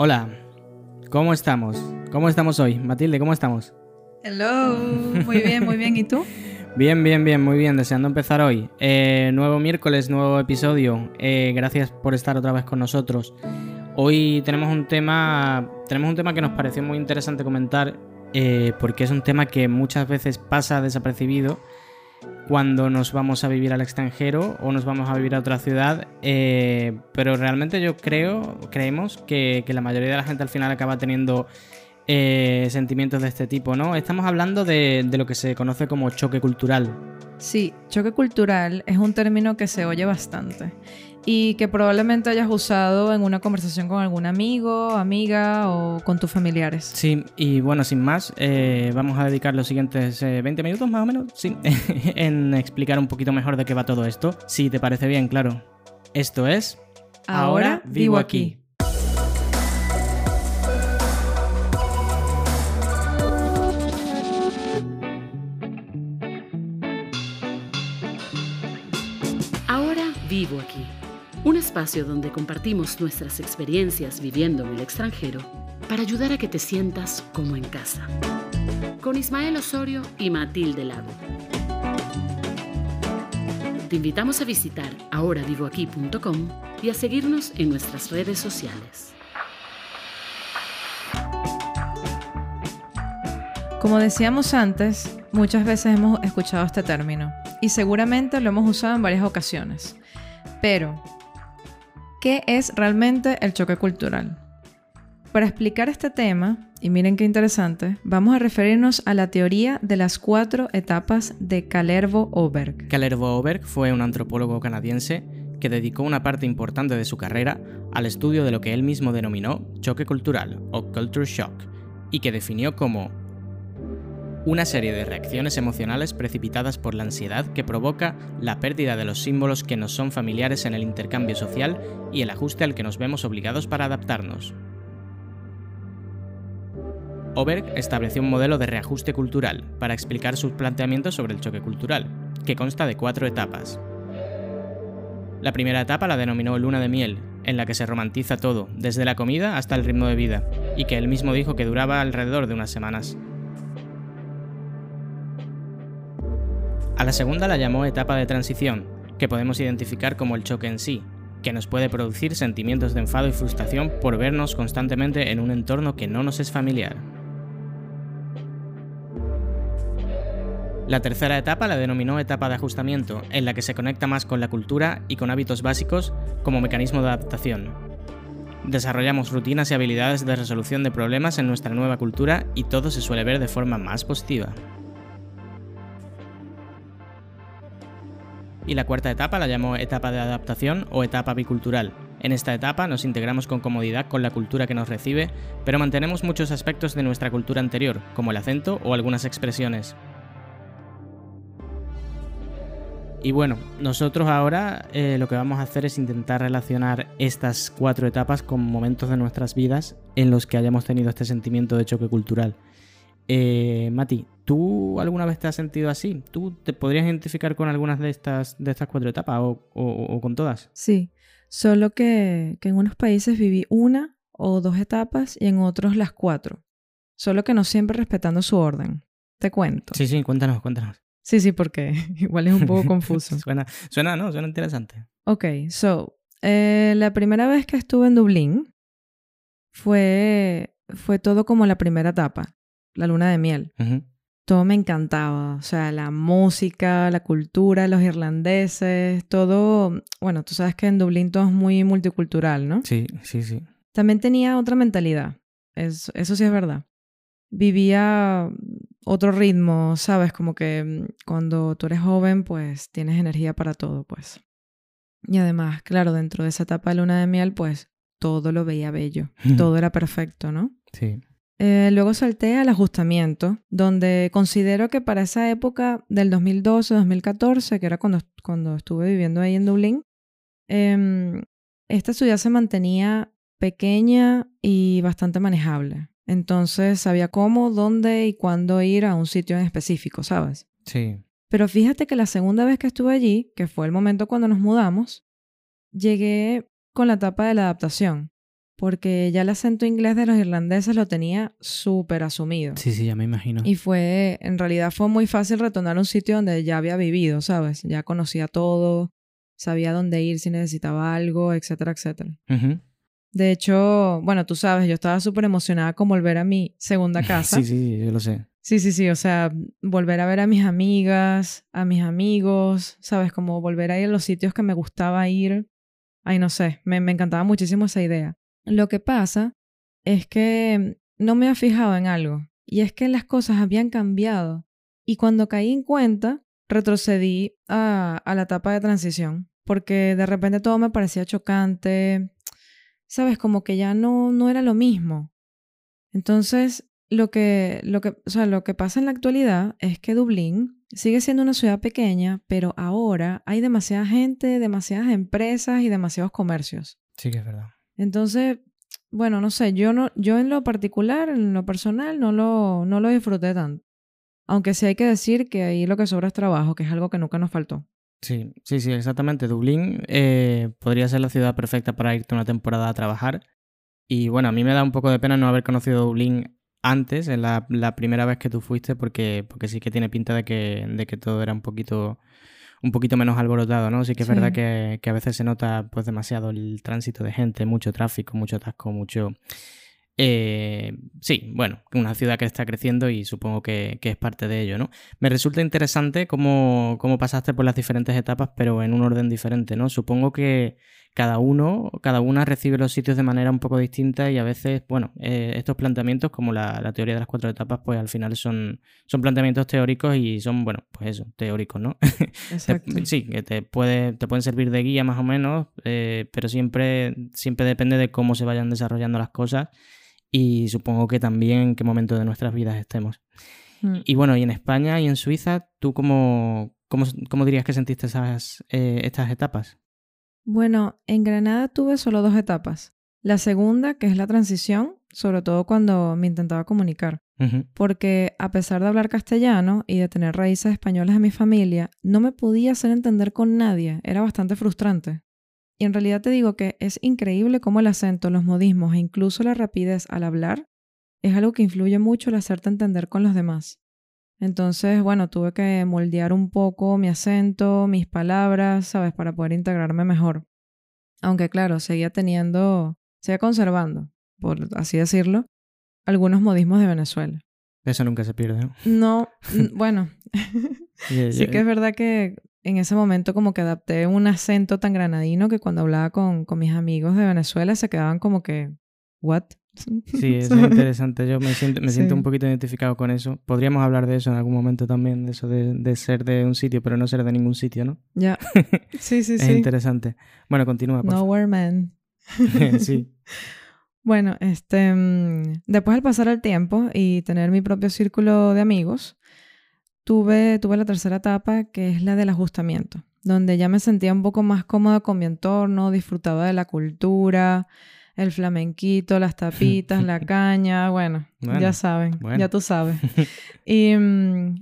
Hola, ¿cómo estamos? ¿Cómo estamos hoy? Matilde, ¿cómo estamos? Hello, muy bien, muy bien. ¿Y tú? Bien, bien, bien, muy bien. Deseando empezar hoy. Eh, nuevo miércoles, nuevo episodio. Eh, gracias por estar otra vez con nosotros. Hoy tenemos un tema, tenemos un tema que nos pareció muy interesante comentar eh, porque es un tema que muchas veces pasa desapercibido cuando nos vamos a vivir al extranjero o nos vamos a vivir a otra ciudad, eh, pero realmente yo creo, creemos que, la mayoría de la gente al final acaba teniendo eh, sentimientos de este tipo, ¿no? Estamos hablando de, de lo que se conoce como choque cultural. Sí, choque cultural es un término que se oye bastante y que probablemente hayas usado en una conversación con algún amigo, amiga o con tus familiares. Sí, y bueno, sin más, eh, vamos a dedicar los siguientes 20 eh, minutos más o menos, sí, en explicar un poquito mejor de qué va todo esto. Si te parece bien, claro. Esto es... Ahora, vivo aquí. Espacio donde compartimos nuestras experiencias viviendo en el extranjero para ayudar a que te sientas como en casa. Con Ismael Osorio y Matilde Lago. Te invitamos a visitar ahoravivoaquí.com y a seguirnos en nuestras redes sociales. Como decíamos antes, muchas veces hemos escuchado este término y seguramente lo hemos usado en varias ocasiones. Pero, ¿Qué es realmente el choque cultural? Para explicar este tema, y miren qué interesante, vamos a referirnos a la teoría de las cuatro etapas de Kalervo Oberg. Kalervo Oberg fue un antropólogo canadiense que dedicó una parte importante de su carrera al estudio de lo que él mismo denominó choque cultural o culture shock, y que definió como una serie de reacciones emocionales precipitadas por la ansiedad que provoca la pérdida de los símbolos que nos son familiares en el intercambio social y el ajuste al que nos vemos obligados para adaptarnos. Oberg estableció un modelo de reajuste cultural para explicar sus planteamientos sobre el choque cultural, que consta de cuatro etapas. La primera etapa la denominó luna de miel, en la que se romantiza todo, desde la comida hasta el ritmo de vida, y que él mismo dijo que duraba alrededor de unas semanas. A la segunda la llamó etapa de transición, que podemos identificar como el choque en sí, que nos puede producir sentimientos de enfado y frustración por vernos constantemente en un entorno que no nos es familiar. La tercera etapa la denominó etapa de ajustamiento, en la que se conecta más con la cultura y con hábitos básicos como mecanismo de adaptación. Desarrollamos rutinas y habilidades de resolución de problemas en nuestra nueva cultura y todo se suele ver de forma más positiva. Y la cuarta etapa la llamó etapa de adaptación o etapa bicultural. En esta etapa nos integramos con comodidad con la cultura que nos recibe, pero mantenemos muchos aspectos de nuestra cultura anterior, como el acento o algunas expresiones. Y bueno, nosotros ahora eh, lo que vamos a hacer es intentar relacionar estas cuatro etapas con momentos de nuestras vidas en los que hayamos tenido este sentimiento de choque cultural. Eh, Mati, ¿tú alguna vez te has sentido así? ¿Tú te podrías identificar con algunas de estas, de estas cuatro etapas o, con todas? Sí, solo que, que, en unos países viví una o dos etapas y en otros las cuatro. Solo que no siempre respetando su orden. Te cuento. Sí, sí, cuéntanos, cuéntanos. Sí, sí, porque igual es un poco confuso. suena, suena, no, suena interesante. Ok, so, eh, la primera vez que estuve en Dublín fue, fue todo como la primera etapa la luna de miel. Todo me encantaba, o sea, la música, la cultura, los irlandeses, todo, bueno, tú sabes que en Dublín todo es muy multicultural, ¿no? Sí, sí, sí. También tenía otra mentalidad, eso, eso sí es verdad. Vivía otro ritmo, ¿sabes? Como que mm, cuando tú eres joven, pues tienes energía para todo, pues. Y además, claro, dentro de esa etapa de luna de miel, pues todo lo veía bello, todo era perfecto, ¿no? Sí. Eh, luego salté al ajustamiento, donde considero que para esa época del 2012-2014, que era cuando, cuando estuve viviendo ahí en Dublín, em, esta ciudad se mantenía pequeña y bastante manejable. Entonces sabía cómo, dónde y cuándo ir a un sitio en específico, ¿sabes? Sí. Pero fíjate que la segunda vez que estuve allí, que fue el momento cuando nos mudamos, llegué con la etapa de la adaptación porque ya el acento inglés de los irlandeses lo tenía súper asumido. Sí, sí, ya me imagino. Y fue, en realidad fue muy fácil retornar a un sitio donde ya había vivido, ¿sabes? Ya conocía todo, sabía dónde ir si necesitaba algo, etcétera, etcétera. De hecho, bueno, tú sabes, yo estaba súper emocionada con volver a mi segunda casa. Sí, sí, yo lo sé. Sí, sí, sí, o sea, volver a ver a mis amigas, a mis amigos, ¿sabes? Como volver a ir a los sitios que me gustaba ir. Ay, no sé, me, me encantaba muchísimo esa idea. Lo que pasa es que no me había fijado en algo, y es que las cosas habían cambiado. Y cuando caí en cuenta, retrocedí a, la etapa de transición, porque de repente todo me parecía chocante, ¿sabes? Como que ya no, no era lo mismo. Entonces, lo que, lo, que, o sea, lo que pasa en la actualidad es que Dublín sigue siendo una ciudad pequeña, pero ahora hay demasiada gente, demasiadas empresas y demasiados comercios. Sí que es verdad. Entonces, bueno, no sé, yo, no, yo en lo particular, en lo personal, no lo, no lo disfruté tanto. Aunque sí hay que decir que ahí lo que sobra es trabajo, que es algo que nunca nos faltó. Sí, sí, sí, exactamente. Dublín eh, podría ser la ciudad perfecta para irte una temporada a trabajar. Y bueno, a mí me da un poco de pena no haber conocido Dublín antes, en la, la primera vez que tú fuiste, porque, porque sí que tiene pinta de que, de que todo era un poquito, un poquito menos alborotado, ¿no? Sí que es Sí. verdad que, que a veces se nota pues demasiado el tránsito de gente, mucho tráfico, mucho atasco, mucho... Eh, sí, bueno, una ciudad que está creciendo y supongo que, que es parte de ello, ¿no? Me resulta interesante cómo, cómo pasaste por las diferentes etapas, pero en un orden diferente, ¿no? Supongo que cada uno, cada una recibe los sitios de manera un poco distinta y a veces, bueno, eh, estos planteamientos, como la, la teoría de las cuatro etapas, pues al final son, son planteamientos teóricos y son, bueno, pues eso, teóricos, ¿no? Te- sí, que te, puede, te pueden servir de guía más o menos, eh, pero siempre, siempre depende de cómo se vayan desarrollando las cosas y supongo que también en qué momento de nuestras vidas estemos. Mm. Y bueno, y en España y en Suiza, ¿tú cómo, cómo, cómo dirías que sentiste esas, eh, estas etapas? Bueno, en Granada tuve solo dos etapas. La segunda, que es la transición, sobre todo cuando me intentaba comunicar. Porque a pesar de hablar castellano y de tener raíces españolas en mi familia, no me podía hacer entender con nadie. Era bastante frustrante. Y en realidad te digo que es increíble cómo el acento, los modismos e incluso la rapidez al hablar es algo que influye mucho el hacerte entender con los demás. Entonces, bueno, tuve que moldear un poco mi acento, mis palabras, ¿sabes? Para poder integrarme mejor. Aunque claro, seguía teniendo, seguía conservando, por así decirlo, algunos modismos de Venezuela. Eso nunca se pierde, ¿no? Bueno, sí que es verdad que en ese momento como que adapté un acento tan granadino que cuando hablaba con, con mis amigos de Venezuela se quedaban como que, ¿what? Sí, eso es interesante. Yo me siento, me siento un poquito identificado con eso. Podríamos hablar de eso en algún momento también, de eso de, de ser de un sitio, pero no ser de ningún sitio, ¿no? Ya. Sí, sí, es sí. interesante. Bueno, continúa, por Nowhere man. favor. sí. Bueno, este, mm, después al pasar el tiempo y tener mi propio círculo de amigos, tuve, tuve la tercera etapa, que es la del ajustamiento, donde ya me sentía un poco más cómoda con mi entorno, disfrutaba de la cultura, el flamenquito, las tapitas, la caña, bueno, Bueno, ya saben, bueno. ya tú sabes. y,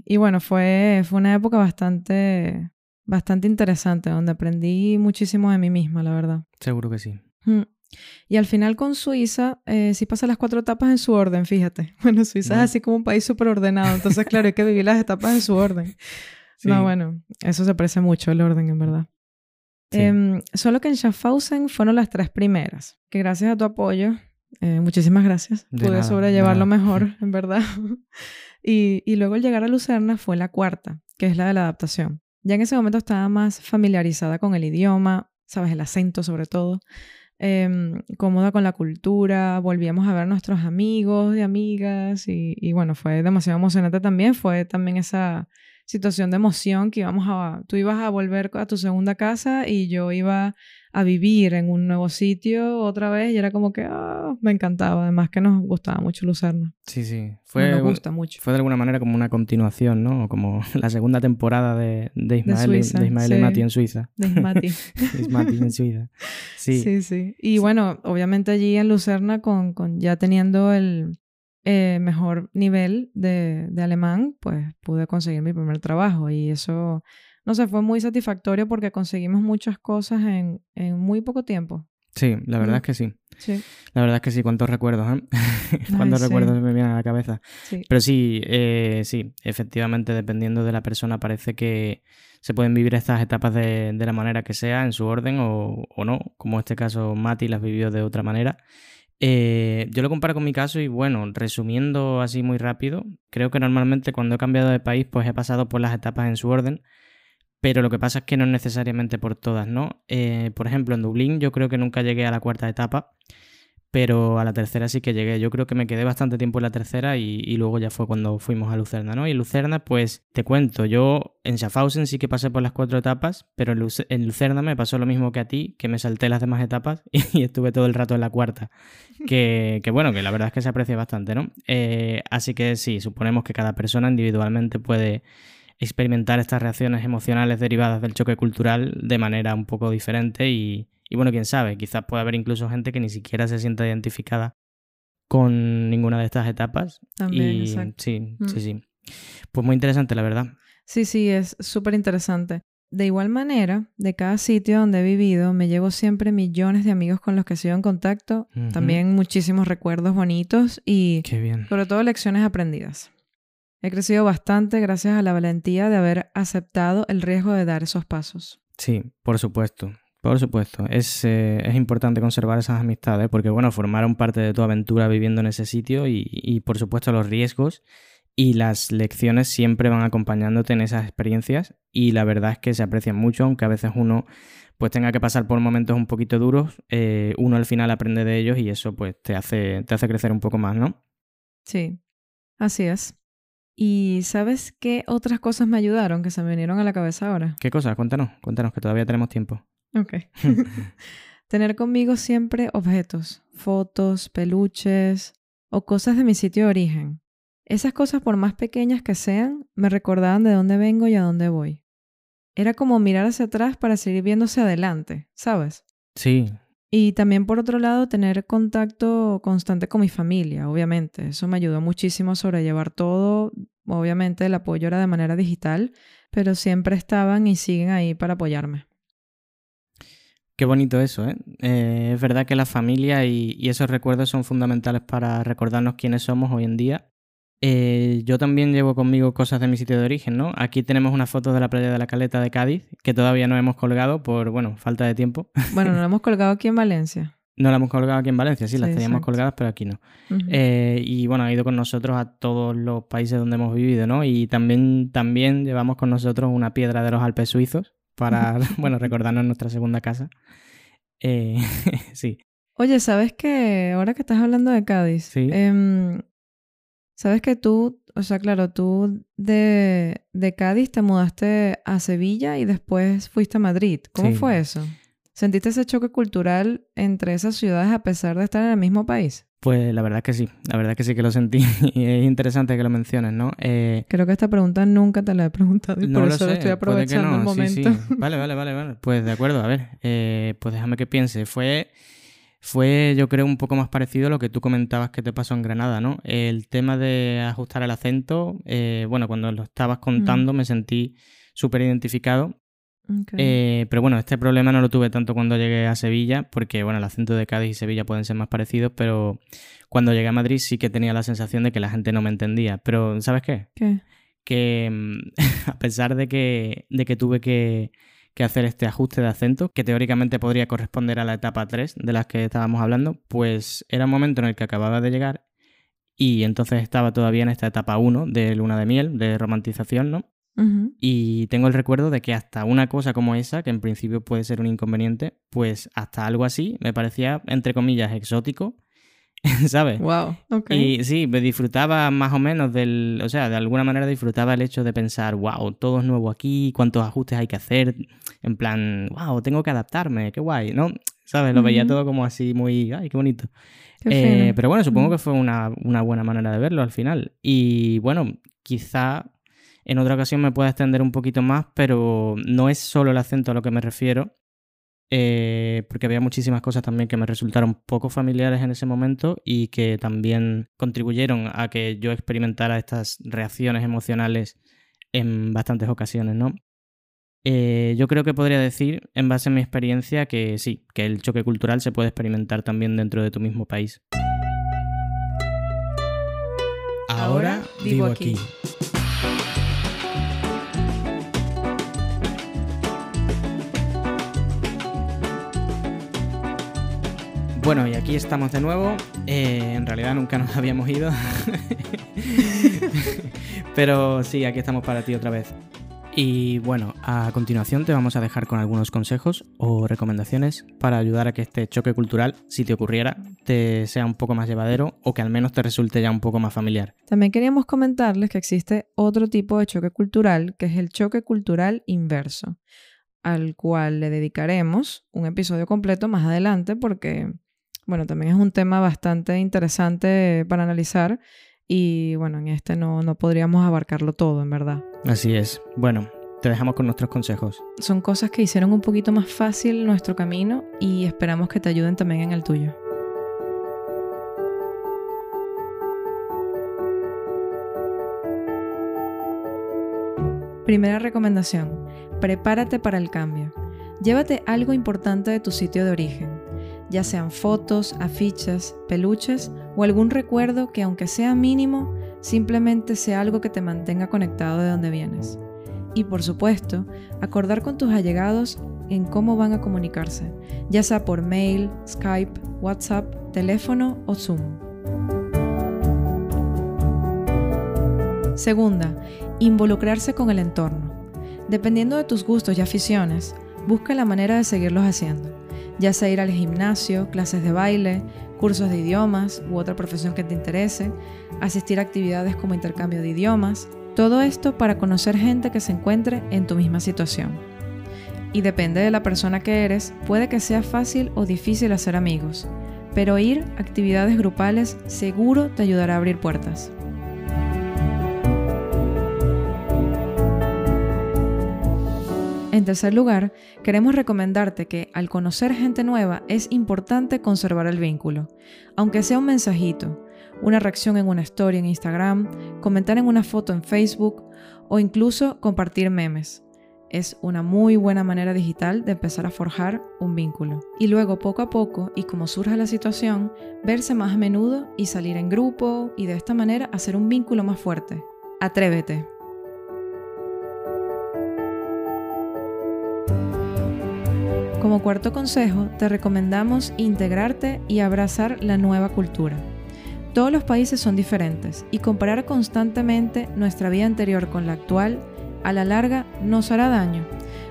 y bueno, fue, fue una época bastante, bastante interesante, donde aprendí muchísimo de mí misma, la verdad. Seguro que sí. Mm. Y al final con Suiza, eh, sí pasa las cuatro etapas en su orden, fíjate. Bueno, Suiza es así como un país súper ordenado, entonces claro, hay que vivir las etapas en su orden. Sí. No, bueno, eso se parece mucho el orden, en verdad. Sí. Em, solo que en Schaffhausen fueron las tres primeras, que gracias a tu apoyo, eh, muchísimas gracias, De pude nada, sobrellevarlo mejor, en verdad. y, y luego el llegar a Lucerna fue la cuarta, que es la de la adaptación. Ya en ese momento estaba más familiarizada con el idioma, sabes, el acento sobre todo, em, cómoda con la cultura, volvíamos a ver a nuestros amigos y amigas y, y bueno, fue demasiado emocionante también, fue también esa situación de emoción que íbamos a, tú ibas a volver a tu segunda casa y yo iba a vivir en un nuevo sitio otra vez y era como que ah, me encantaba, además que nos gustaba mucho Lucerna. Sí, sí. Fue, nos gusta mucho. fue de alguna manera como una continuación, ¿no? Como la segunda temporada de, de Ismael, y- Suiza, de Ismael y. Mati en Suiza. De Ismati. Ismati en Suiza. Sí. Sí, sí. Y bueno, obviamente allí en Lucerna, con, con ya teniendo el eh, mejor nivel de, de alemán, pues pude conseguir mi primer trabajo. Y eso, no sé, fue muy satisfactorio porque conseguimos muchas cosas en, en muy poco tiempo. Sí, la verdad Mm. es que sí. Sí, La verdad es que sí, cuántos recuerdos, ¿eh? cuántos sí. recuerdos me vienen a la cabeza. sí. Pero sí, eh, sí, efectivamente, dependiendo de la persona, parece que se pueden vivir estas etapas de, de la manera que sea, en su orden o, o no, como en este caso Mati las vivió de otra manera. Eh, yo lo comparo con mi caso y bueno, resumiendo así muy rápido, creo que normalmente cuando he cambiado de país pues he pasado por las etapas en su orden, pero lo que pasa es que no es necesariamente por todas, ¿no? Eh, por ejemplo, en Dublín yo creo que nunca llegué a la cuarta etapa, pero a la tercera sí que llegué. Yo creo que me quedé bastante tiempo en la tercera y, luego ya fue cuando fuimos a Lucerna, ¿no? Y Lucerna, pues te cuento, yo en Schaffhausen sí que pasé por las cuatro etapas, pero en Lucerna me pasó lo mismo que a ti, que me salté las demás etapas y estuve todo el rato en la cuarta. Que, que bueno, que la verdad es que se aprecia bastante, ¿no? Eh, así que sí, suponemos que cada persona individualmente puede experimentar estas reacciones emocionales derivadas del choque cultural de manera un poco diferente y, y bueno, quién sabe, quizás pueda haber incluso gente que ni siquiera se sienta identificada con ninguna de estas etapas. También, y exacto. sí, Mm. sí, sí. Pues muy interesante, la verdad. Sí, sí, es súper interesante. De igual manera, de cada sitio donde he vivido, me llevo siempre millones de amigos con los que sigo en contacto, también muchísimos recuerdos bonitos y bien. sobre todo lecciones aprendidas. He crecido bastante gracias a la valentía de haber aceptado el riesgo de dar esos pasos. Sí, por supuesto. Por supuesto. Es, eh, es importante conservar esas amistades porque, bueno, formaron parte de tu aventura viviendo en ese sitio y, y, por supuesto, los riesgos y las lecciones siempre van acompañándote en esas experiencias y la verdad es que se aprecian mucho, aunque a veces uno pues tenga que pasar por momentos un poquito duros, eh, uno al final aprende de ellos y eso pues te hace, te hace crecer un poco más, ¿no? Sí, así es. ¿Y sabes qué otras cosas me ayudaron que se me vinieron a la cabeza ahora? ¿Qué cosa? Cuéntanos, cuéntanos, que todavía tenemos tiempo. Ok. Tener conmigo siempre objetos, fotos, peluches o cosas de mi sitio de origen. Esas cosas, por más pequeñas que sean, me recordaban de dónde vengo y a dónde voy. Era como mirar hacia atrás para seguir viéndose adelante, ¿sabes? Sí, Y también, por otro lado, tener contacto constante con mi familia, obviamente. Eso me ayudó muchísimo a sobrellevar todo. Obviamente el apoyo era de manera digital, pero siempre estaban y siguen ahí para apoyarme. Qué bonito eso, ¿eh? Eh, es verdad que la familia y, y esos recuerdos son fundamentales para recordarnos quiénes somos hoy en día. Eh, yo también llevo conmigo cosas de mi sitio de origen, ¿no? Aquí tenemos una foto de la playa de la Caleta de Cádiz que todavía no hemos colgado por, bueno, falta de tiempo. Bueno, nos lo hemos colgado aquí en Valencia. No la hemos colgado aquí en Valencia, sí, las Sí, teníamos exacto. colgadas, pero aquí no. Eh, y bueno, ha ido con nosotros a todos los países donde hemos vivido, ¿no? Y también, también llevamos con nosotros una piedra de los Alpes suizos para, bueno, recordarnos nuestra segunda casa. Eh, sí, Oye, ¿sabes que ahora que estás hablando de Cádiz, Sí. em, sabes que tú, o sea, claro, tú de, de Cádiz te mudaste a Sevilla y después fuiste a Madrid. ¿Cómo Sí. fue eso? ¿Sentiste ese choque cultural entre esas ciudades a pesar de estar en el mismo país? Pues la verdad que sí, la verdad que sí que lo sentí y es interesante que lo menciones, ¿no? Eh, Creo que esta pregunta nunca te la he preguntado y no por lo eso lo sé, estoy aprovechando el no, sí, momento. sí. Vale, vale, vale, vale. Pues de acuerdo, a ver, eh, pues déjame que piense. Fue, fue, yo creo, un poco más parecido a lo que tú comentabas que te pasó en Granada, ¿no? El tema de ajustar el acento, eh, bueno, cuando lo estabas contando me sentí súper identificado Eh, pero bueno, este problema no lo tuve tanto cuando llegué a Sevilla, porque bueno, el acento de Cádiz y Sevilla pueden ser más parecidos, pero cuando llegué a Madrid sí que tenía la sensación de que la gente no me entendía. Pero, ¿sabes qué? ¿Qué? Que mm, a pesar de que, de que tuve que, que hacer este ajuste de acento, que teóricamente podría corresponder a la etapa 3 de las que estábamos hablando, pues era un momento en el que acababa de llegar y entonces estaba todavía en esta etapa 1 de luna de miel, de romantización, ¿no? Y tengo el recuerdo de que hasta una cosa como esa, que en principio puede ser un inconveniente, pues hasta algo así me parecía, entre comillas, exótico, ¿sabes? Wow. Ok. Y sí, me disfrutaba más o menos del, o sea, de alguna manera disfrutaba el hecho de pensar, wow, todo es nuevo aquí, cuántos ajustes hay que hacer, en plan, wow, tengo que adaptarme, qué guay, ¿no? ¿Sabes? Lo veía todo como así muy, ay, qué bonito. Qué Eh, pero bueno, supongo que fue una, una buena manera de verlo al final. Y bueno, quizá en otra ocasión me pueda extender un poquito más, pero no es solo el acento a lo que me refiero, eh, porque había muchísimas cosas también que me resultaron poco familiares en ese momento y que también contribuyeron a que yo experimentara estas reacciones emocionales en bastantes ocasiones, ¿no? Eh, yo creo que podría decir, en base a mi experiencia, que sí, que el choque cultural se puede experimentar también dentro de tu mismo país. Ahora vivo aquí. Bueno, y aquí estamos de nuevo. Eh, en realidad nunca nos habíamos ido. Pero sí, aquí estamos para ti otra vez. Y bueno, a continuación te vamos a dejar con algunos consejos o recomendaciones para ayudar a que este choque cultural, si te ocurriera, te sea un poco más llevadero o que al menos te resulte ya un poco más familiar. También queríamos comentarles que existe otro tipo de choque cultural, que es el choque cultural inverso, al cual le dedicaremos un episodio completo más adelante porque, bueno, también es un tema bastante interesante para analizar y bueno, en este no, no podríamos abarcarlo todo, en verdad. Así es. Bueno, te dejamos con nuestros consejos. Son cosas que hicieron un poquito más fácil nuestro camino y esperamos que te ayuden también en el tuyo. Primera recomendación. Prepárate para el cambio. Llévate algo importante de tu sitio de origen, ya sean fotos, afiches, peluches o algún recuerdo que aunque sea mínimo, simplemente sea algo que te mantenga conectado de donde vienes. Y por supuesto, acordar con tus allegados en cómo van a comunicarse, ya sea por mail, Skype, WhatsApp, teléfono o Zoom. Segunda, involucrarse con el entorno. Dependiendo de tus gustos y aficiones, busca la manera de seguirlos haciendo, ya sea ir al gimnasio, clases de baile, cursos de idiomas u otra profesión que te interese, asistir a actividades como intercambio de idiomas, todo esto para conocer gente que se encuentre en tu misma situación. Y depende de la persona que eres, puede que sea fácil o difícil hacer amigos, pero ir a actividades grupales seguro te ayudará a abrir puertas. En tercer lugar, queremos recomendarte que al conocer gente nueva es importante conservar el vínculo, aunque sea un mensajito, una reacción en una story en Instagram, comentar en una foto en Facebook o incluso compartir memes. Es una muy buena manera digital de empezar a forjar un vínculo. Y luego poco a poco, y como surja la situación, verse más a menudo y salir en grupo y de esta manera hacer un vínculo más fuerte. Atrévete. Como cuarto consejo, te recomendamos integrarte y abrazar la nueva cultura. Todos los países son diferentes y comparar constantemente nuestra vida anterior con la actual a la larga nos hará daño,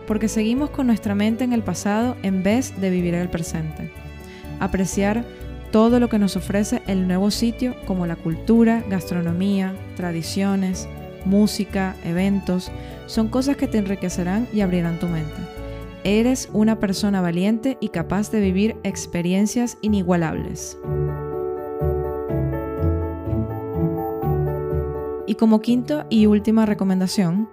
porque seguimos con nuestra mente en el pasado en vez de vivir el presente. Apreciar todo lo que nos ofrece el nuevo sitio como la cultura, gastronomía, tradiciones, música, eventos, son cosas que te enriquecerán y abrirán tu mente. Eres una persona valiente y capaz de vivir experiencias inigualables. Y como quinto y última recomendación,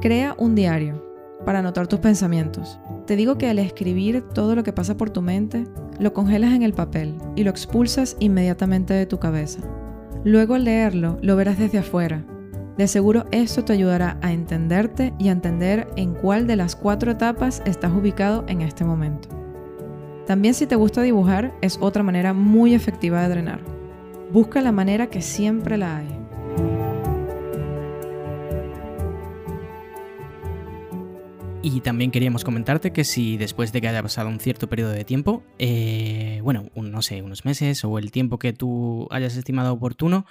crea un diario para anotar tus pensamientos. Te digo que al escribir todo lo que pasa por tu mente, lo congelas en el papel y lo expulsas inmediatamente de tu cabeza. Luego al leerlo, lo verás desde afuera de seguro esto te ayudará a entenderte y a entender en cuál de las cuatro etapas estás ubicado en este momento. También si te gusta dibujar es otra manera muy efectiva de drenar. Busca la manera que siempre la hay. Y también queríamos comentarte que si después de que haya pasado un cierto periodo de tiempo, eh, bueno, no sé, unos meses o el tiempo que tú hayas estimado oportuno,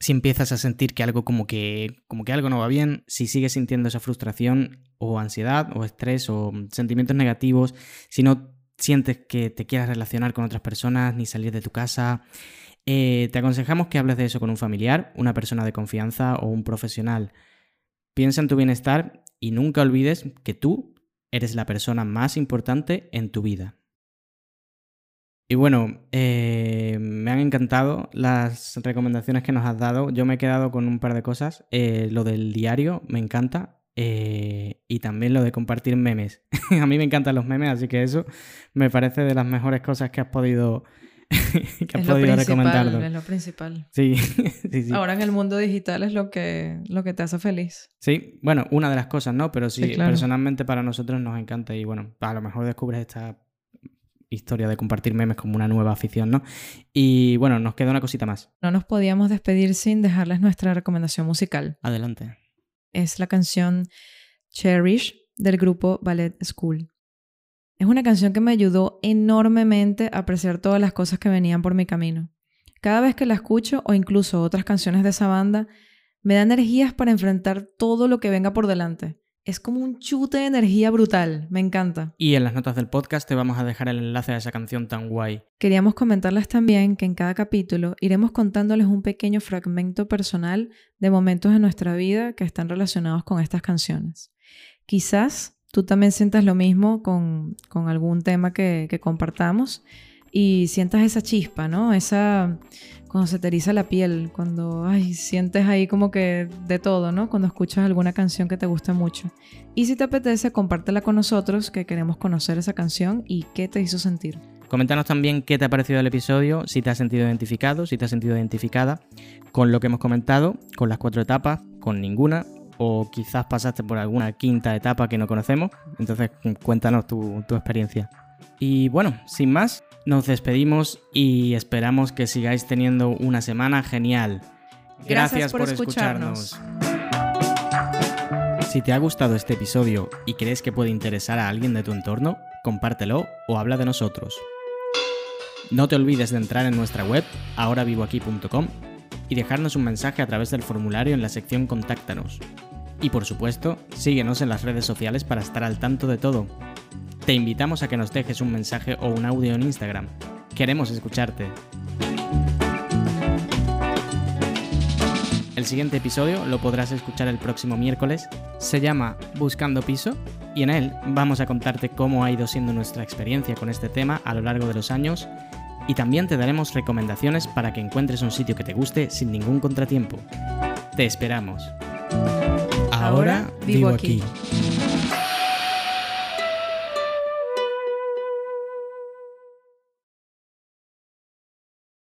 si empiezas a sentir que algo como que, como que algo no va bien, si sigues sintiendo esa frustración o ansiedad o estrés o sentimientos negativos, si no sientes que te quieras relacionar con otras personas ni salir de tu casa, eh, te aconsejamos que hables de eso con un familiar, una persona de confianza o un profesional. Piensa en tu bienestar y nunca olvides que tú eres la persona más importante en tu vida. Y bueno, eh, me han encantado las recomendaciones que nos has dado. Yo me he quedado con un par de cosas. Eh, lo del diario me encanta. Eh, y también lo de compartir memes. a mí me encantan los memes, así que eso me parece de las mejores cosas que has podido que has Es podido principal, recomendarnos. es lo principal. Sí, sí, sí. Ahora en el mundo digital es lo que, lo que te hace feliz. Sí, bueno, una de las cosas, ¿no? Pero sí, Sí, claro. personalmente para nosotros nos encanta y bueno, a lo mejor descubres esta historia de compartir memes como una nueva afición, ¿no? Y bueno, nos queda una cosita más. No nos podíamos despedir sin dejarles nuestra recomendación musical. Adelante. Es la canción Cherish del grupo Ballet School. Es una canción que me ayudó enormemente a apreciar todas las cosas que venían por mi camino. Cada vez que la escucho o incluso otras canciones de esa banda, me da energías para enfrentar todo lo que venga por delante. Es como un chute de energía brutal. Me encanta. Y en las notas del podcast te vamos a dejar el enlace a esa canción tan guay. Queríamos comentarles también que en cada capítulo iremos contándoles un pequeño fragmento personal de momentos de nuestra vida que están relacionados con estas canciones. Quizás tú también sientas lo mismo con, con algún tema que, que compartamos y sientas esa chispa, ¿no? Esa cuando se te la piel, cuando ay, sientes ahí como que de todo, ¿no? Cuando escuchas alguna canción que te gusta mucho. Y si te apetece, compártela con nosotros, que queremos conocer esa canción y qué te hizo sentir. Coméntanos también qué te ha parecido el episodio, si te has sentido identificado, si te has sentido identificada con lo que hemos comentado, con las cuatro etapas, con ninguna, o quizás pasaste por alguna quinta etapa que no conocemos. Entonces cuéntanos tu, tu experiencia. Y bueno, sin más, nos despedimos y esperamos que sigáis teniendo una semana genial. Gracias por escucharnos. Si te ha gustado este episodio y crees que puede interesar a alguien de tu entorno, compártelo o habla de nosotros. No te olvides de entrar en nuestra web, ahoravivoaquí.com, y dejarnos un mensaje a través del formulario en la sección Contáctanos. Y por supuesto, síguenos en las redes sociales para estar al tanto de todo. Te invitamos a que nos dejes un mensaje o un audio en Instagram. Queremos escucharte. El siguiente episodio lo podrás escuchar el próximo miércoles. Se llama Buscando Piso y en él vamos a contarte cómo ha ido siendo nuestra experiencia con este tema a lo largo de los años y también te daremos recomendaciones para que encuentres un sitio que te guste sin ningún contratiempo. Te esperamos. Ahora vivo aquí. aquí.